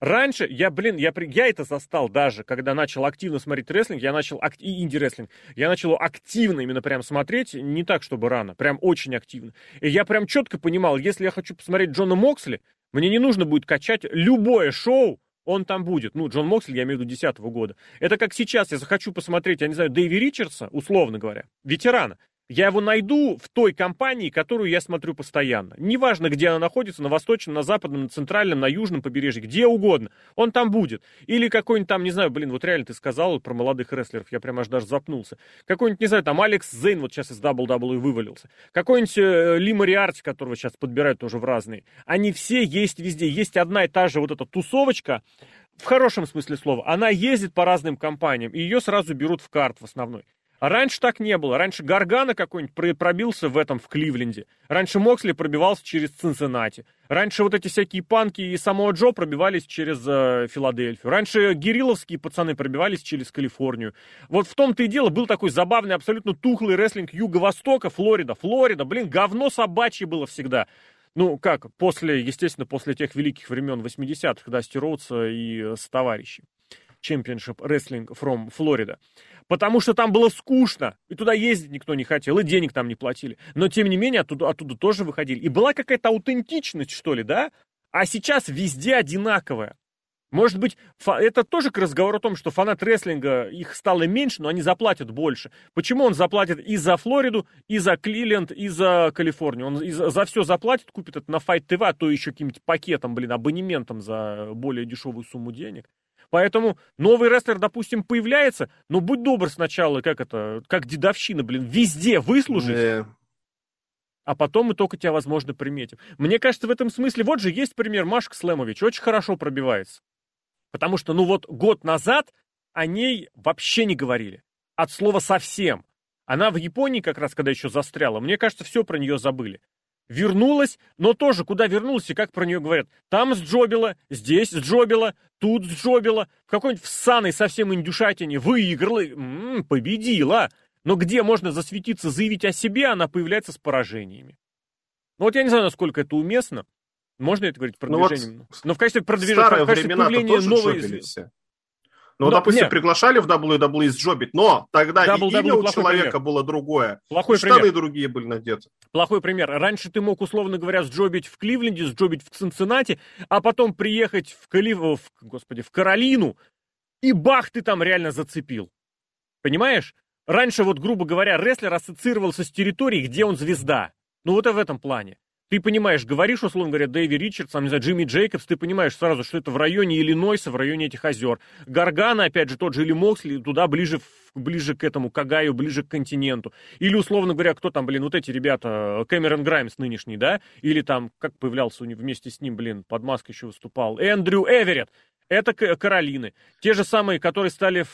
Раньше, я, блин, я, я это застал даже, когда начал активно смотреть рестлинг, я начал, и инди-рестлинг, я начал активно именно прям смотреть, не так, чтобы рано, прям очень активно. И я прям четко понимал, если я хочу посмотреть Джона Моксли, мне не нужно будет качать любое шоу, он там будет. Ну, Джон Моксли, я имею в виду 10 года. Это как сейчас, я захочу посмотреть, я не знаю, Дэйви Ричардса, условно говоря, ветерана. Я его найду в той компании, которую я смотрю постоянно. Неважно, где она находится, на восточном, на западном, на центральном, на южном побережье, где угодно. Он там будет. Или какой-нибудь там, не знаю, блин, вот реально ты сказал про молодых рестлеров, я прям аж даже запнулся. Какой-нибудь, не знаю, там Алекс Зейн вот сейчас из WWE вывалился. Какой-нибудь э, Ли Мариарти, которого сейчас подбирают тоже в разные. Они все есть везде. Есть одна и та же вот эта тусовочка, в хорошем смысле слова, она ездит по разным компаниям, и ее сразу берут в карт в основной. А раньше так не было. Раньше Гаргана какой-нибудь пробился в этом, в Кливленде. Раньше Моксли пробивался через Цинциннати. Раньше вот эти всякие панки и самого Джо пробивались через э, Филадельфию. Раньше гирилловские пацаны пробивались через Калифорнию. Вот в том-то и дело был такой забавный, абсолютно тухлый рестлинг Юго-Востока, Флорида. Флорида, блин, говно собачье было всегда. Ну, как, после, естественно, после тех великих времен 80-х, Дасти Роудса и э, с товарищи. Championship Wrestling from Florida. Потому что там было скучно, и туда ездить никто не хотел, и денег там не платили. Но, тем не менее, оттуда, оттуда тоже выходили. И была какая-то аутентичность, что ли, да? А сейчас везде одинаковая. Может быть, это тоже к разговору о том, что фанат рестлинга, их стало меньше, но они заплатят больше. Почему он заплатит и за Флориду, и за Кливленд, и за Калифорнию? Он за, за все заплатит, купит это на Fight TV, а то еще каким-нибудь пакетом, блин, абонементом за более дешевую сумму денег. Поэтому новый рестлер, допустим, появляется, но будь добр сначала, как это, как дедовщина, блин, везде выслужить. Yeah. А потом мы только тебя, возможно, приметим. Мне кажется, в этом смысле, вот же есть пример, Машка Слэмович очень хорошо пробивается. Потому что, ну вот, год назад о ней вообще не говорили. От слова совсем. Она в Японии как раз, когда еще застряла, мне кажется, все про нее забыли. Вернулась, но тоже куда вернулась и как про нее говорят. Там сджобила, здесь сджобила, тут сджобила, в какой-нибудь всаной совсем индюшатине выиграла, м-м, победила. Но где можно засветиться, заявить о себе, она появляется с поражениями. Ну вот я не знаю, насколько это уместно. Можно это говорить продвижением? Ну, вот но в качестве продвижения, в качестве появления новой... Все. Ну, но, допустим, нет. приглашали в WWE с Джобит, но тогда WWE и имя у человека пример. было другое. Плохой штаны пример. другие были надеты. Плохой пример. Раньше ты мог, условно говоря, сджобить в Кливленде, сджобить в Цинциннати, а потом приехать в, Калив... в, господи, в Каролину, и бах, ты там реально зацепил. Понимаешь? Раньше, вот, грубо говоря, рестлер ассоциировался с территорией, где он звезда. Ну вот и в этом плане. Ты понимаешь, говоришь, условно говоря, Дэви Ричардс, там, не знаю, Джимми Джейкобс, ты понимаешь сразу, что это в районе Иллинойса, в районе этих озер. Гаргана, опять же, тот же или Моксли, туда ближе, ближе к этому, к Агаю, ближе к континенту. Или, условно говоря, кто там, блин, вот эти ребята, Кэмерон Граймс нынешний, да? Или там, как появлялся у него вместе с ним, блин, под маской еще выступал, Эндрю Эверетт. Это Каролины. Те же самые, которые стали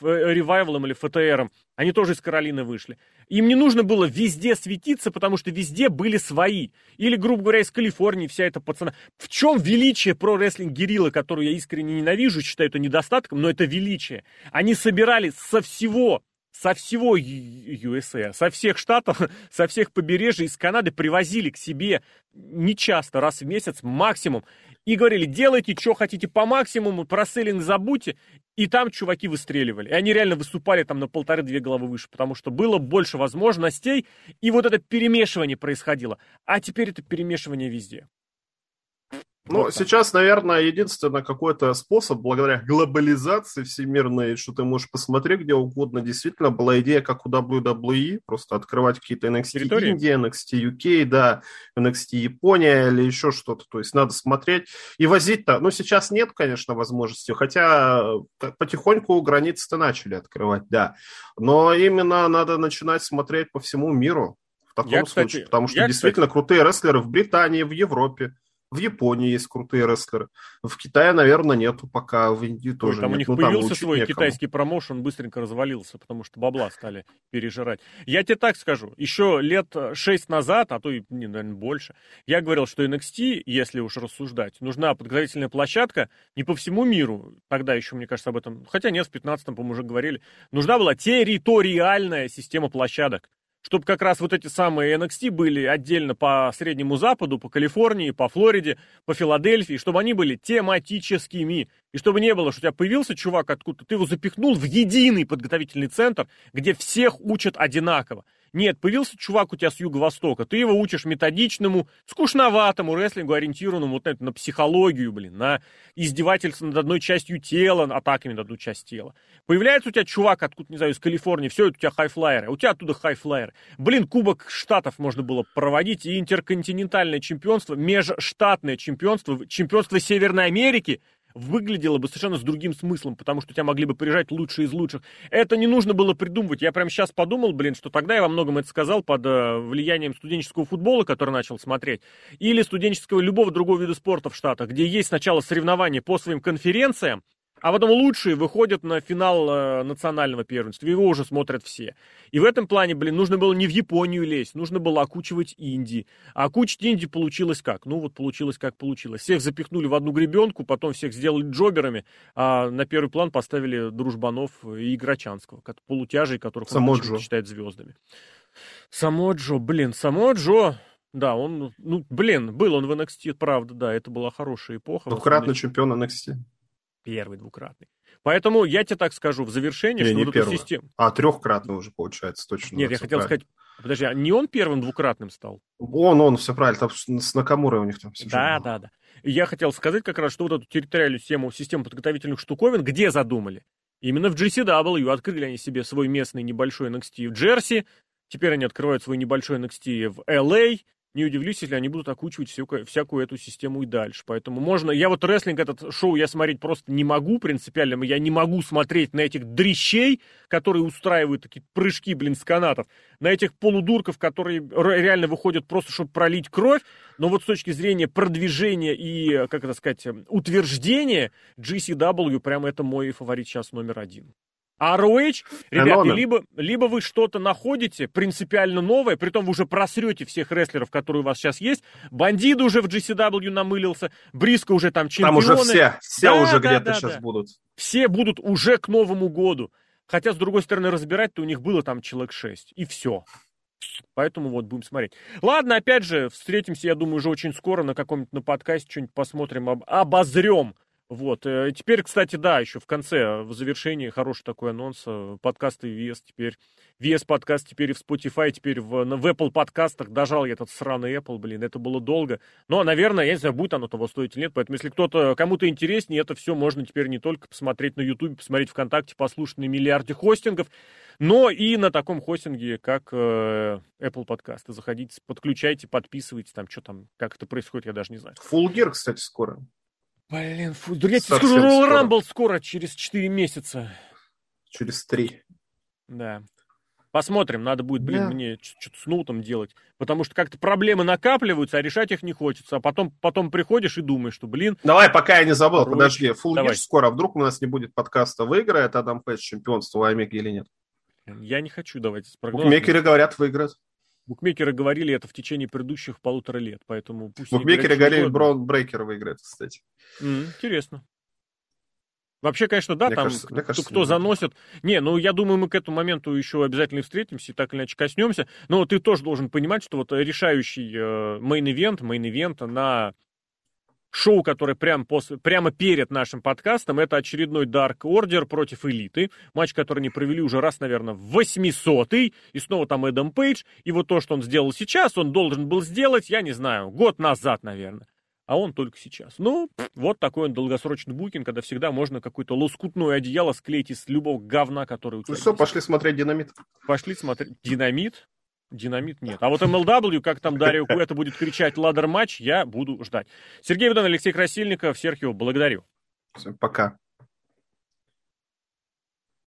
ревайвалом или ФТРом, они тоже из Каролины вышли. Им не нужно было везде светиться, потому что везде были свои. Или, грубо говоря, из Калифорнии вся эта пацана. В чем величие про рестлинг Герилла, которую я искренне ненавижу, считаю это недостатком, но это величие. Они собирали со всего со всего USA, со всех штатов, <laughs> со всех побережий из Канады привозили к себе нечасто, раз в месяц максимум. И говорили, делайте, что хотите по максимуму, про селлинг забудьте, и там чуваки выстреливали. И они реально выступали там на полторы-две головы выше, потому что было больше возможностей, и вот это перемешивание происходило. А теперь это перемешивание везде. Ну, вот сейчас, наверное, единственный какой-то способ, благодаря глобализации всемирной, что ты можешь посмотреть где угодно, действительно была идея, как у WWE, просто открывать какие-то NXT Территории? Индия, NXT UK, да, NXT Япония или еще что-то. То есть надо смотреть и возить-то. Ну, сейчас нет, конечно, возможности, хотя потихоньку границы-то начали открывать, да. Но именно надо начинать смотреть по всему миру в таком я, случае, кстати, потому что я, действительно кстати... крутые рестлеры в Британии, в Европе. В Японии есть крутые рестлеры. В Китае, наверное, нету пока. В Индии тоже Ой, там нет. у них ну, появился свой некому. китайский промоушен, быстренько развалился, потому что бабла стали пережирать. Я тебе так скажу. Еще лет шесть назад, а то и, наверное, больше, я говорил, что NXT, если уж рассуждать, нужна подготовительная площадка не по всему миру. Тогда еще, мне кажется, об этом... Хотя нет, в 15-м, по-моему, уже говорили. Нужна была территориальная система площадок чтобы как раз вот эти самые NXT были отдельно по Среднему Западу, по Калифорнии, по Флориде, по Филадельфии, чтобы они были тематическими. И чтобы не было, что у тебя появился чувак откуда-то, ты его запихнул в единый подготовительный центр, где всех учат одинаково. Нет, появился чувак у тебя с юго-востока, ты его учишь методичному, скучноватому рестлингу, ориентированному вот на, на психологию, блин, на издевательство над одной частью тела, атаками над одну часть тела. Появляется у тебя чувак откуда, не знаю, из Калифорнии, все, это у тебя хайфлайеры, у тебя оттуда хайфлайеры. Блин, Кубок Штатов можно было проводить, и интерконтинентальное чемпионство, межштатное чемпионство, чемпионство Северной Америки, выглядело бы совершенно с другим смыслом, потому что тебя могли бы приезжать лучшие из лучших. Это не нужно было придумывать. Я прямо сейчас подумал, блин, что тогда я во многом это сказал под э, влиянием студенческого футбола, который начал смотреть, или студенческого любого другого вида спорта в Штатах, где есть сначала соревнования по своим конференциям, а потом лучшие выходят на финал э, национального первенства, его уже смотрят все. И в этом плане, блин, нужно было не в Японию лезть, нужно было окучивать Индии. А окучить Индии получилось как? Ну вот получилось как получилось. Всех запихнули в одну гребенку, потом всех сделали джоберами, а на первый план поставили дружбанов и Играчанского, полутяжей, которых он Джо. считает звездами. Само Джо, блин, само Джо, да, он, ну, блин, был он в NXT, правда, да, это была хорошая эпоха. Двукратный чемпион NXT. Первый двукратный. Поэтому я тебе так скажу в завершении, не, что не вот первый. эту систему... А трехкратный уже получается, точно. Нет, я хотел правильно. сказать, подожди, а не он первым двукратным стал? Он, он, все правильно, там с Накамурой у них там все Да, да, да. И я хотел сказать как раз, что вот эту территориальную систему, систему подготовительных штуковин, где задумали? Именно в GCW открыли они себе свой местный небольшой NXT в Джерси, теперь они открывают свой небольшой NXT в LA, не удивлюсь, если они будут окучивать всякую, всякую эту систему и дальше. Поэтому можно... Я вот рестлинг, этот шоу я смотреть просто не могу принципиально. Я не могу смотреть на этих дрищей, которые устраивают такие прыжки, блин, с канатов. На этих полудурков, которые реально выходят просто, чтобы пролить кровь. Но вот с точки зрения продвижения и, как это сказать, утверждения, GCW прямо это мой фаворит сейчас номер один. А ROH, ребята, либо, либо вы что-то находите принципиально новое, при том вы уже просрете всех рестлеров, которые у вас сейчас есть. Бандит уже в GCW намылился, Бриско уже там чемпионы. Там уже все, все да, уже да, где-то да, сейчас да. будут. Все будут уже к Новому году. Хотя, с другой стороны, разбирать-то у них было там человек 6. И все. Поэтому вот будем смотреть. Ладно, опять же, встретимся, я думаю, уже очень скоро на каком-нибудь на подкасте, что-нибудь посмотрим, об, обозрем вот. Э, теперь, кстати, да, еще в конце, в завершении хороший такой анонс. Э, подкасты VS теперь. VS подкаст теперь и в Spotify, теперь в, в Apple подкастах. Дожал я этот сраный Apple, блин, это было долго. Но, наверное, я не знаю, будет оно того стоить или нет. Поэтому, если кто-то, кому-то интереснее, это все можно теперь не только посмотреть на YouTube, посмотреть ВКонтакте, послушать на миллиарде хостингов, но и на таком хостинге, как э, Apple подкасты. Заходите, подключайте, подписывайтесь, там, что там, как это происходит, я даже не знаю. Full Gear, кстати, скоро. Блин, фу, я тебе скажу, Royal Rumble скоро, через 4 месяца. Через 3. Да. Посмотрим, надо будет, блин, да. мне что-то с ноутом делать. Потому что как-то проблемы накапливаются, а решать их не хочется. А потом, потом приходишь и думаешь, что, блин... Давай, пока я не забыл, Короче, подожди. Full Давай. скоро. А вдруг у нас не будет подкаста, выиграет Адам Пейдж чемпионство у Омеги или нет? Я не хочу давать прогнозы. Букмекеры говорят, выиграет. Букмекеры говорили это в течение предыдущих полутора лет, поэтому пусть... Букмекеры говорили, Брон Брейкер выиграет, кстати. Mm, интересно. Вообще, конечно, да, мне там кажется, кто, кажется, кто заносит. Не, ну я думаю, мы к этому моменту еще обязательно встретимся и так или иначе коснемся. Но ты тоже должен понимать, что вот решающий main event, main event на Шоу, которое прямо, после, прямо перед нашим подкастом, это очередной Dark Order против Элиты. Матч, который они провели уже раз, наверное, в 800-й. И снова там Эдам Пейдж. И вот то, что он сделал сейчас, он должен был сделать, я не знаю, год назад, наверное. А он только сейчас. Ну, вот такой он долгосрочный букинг, когда всегда можно какое-то лоскутное одеяло склеить из любого говна, который у тебя Ну все, пошли смотреть «Динамит». Пошли смотреть «Динамит». Динамит нет. А вот MLW, как там Дарио это будет кричать ладер матч, я буду ждать. Сергей Видон, Алексей Красильников, Серхио, благодарю. Всем пока.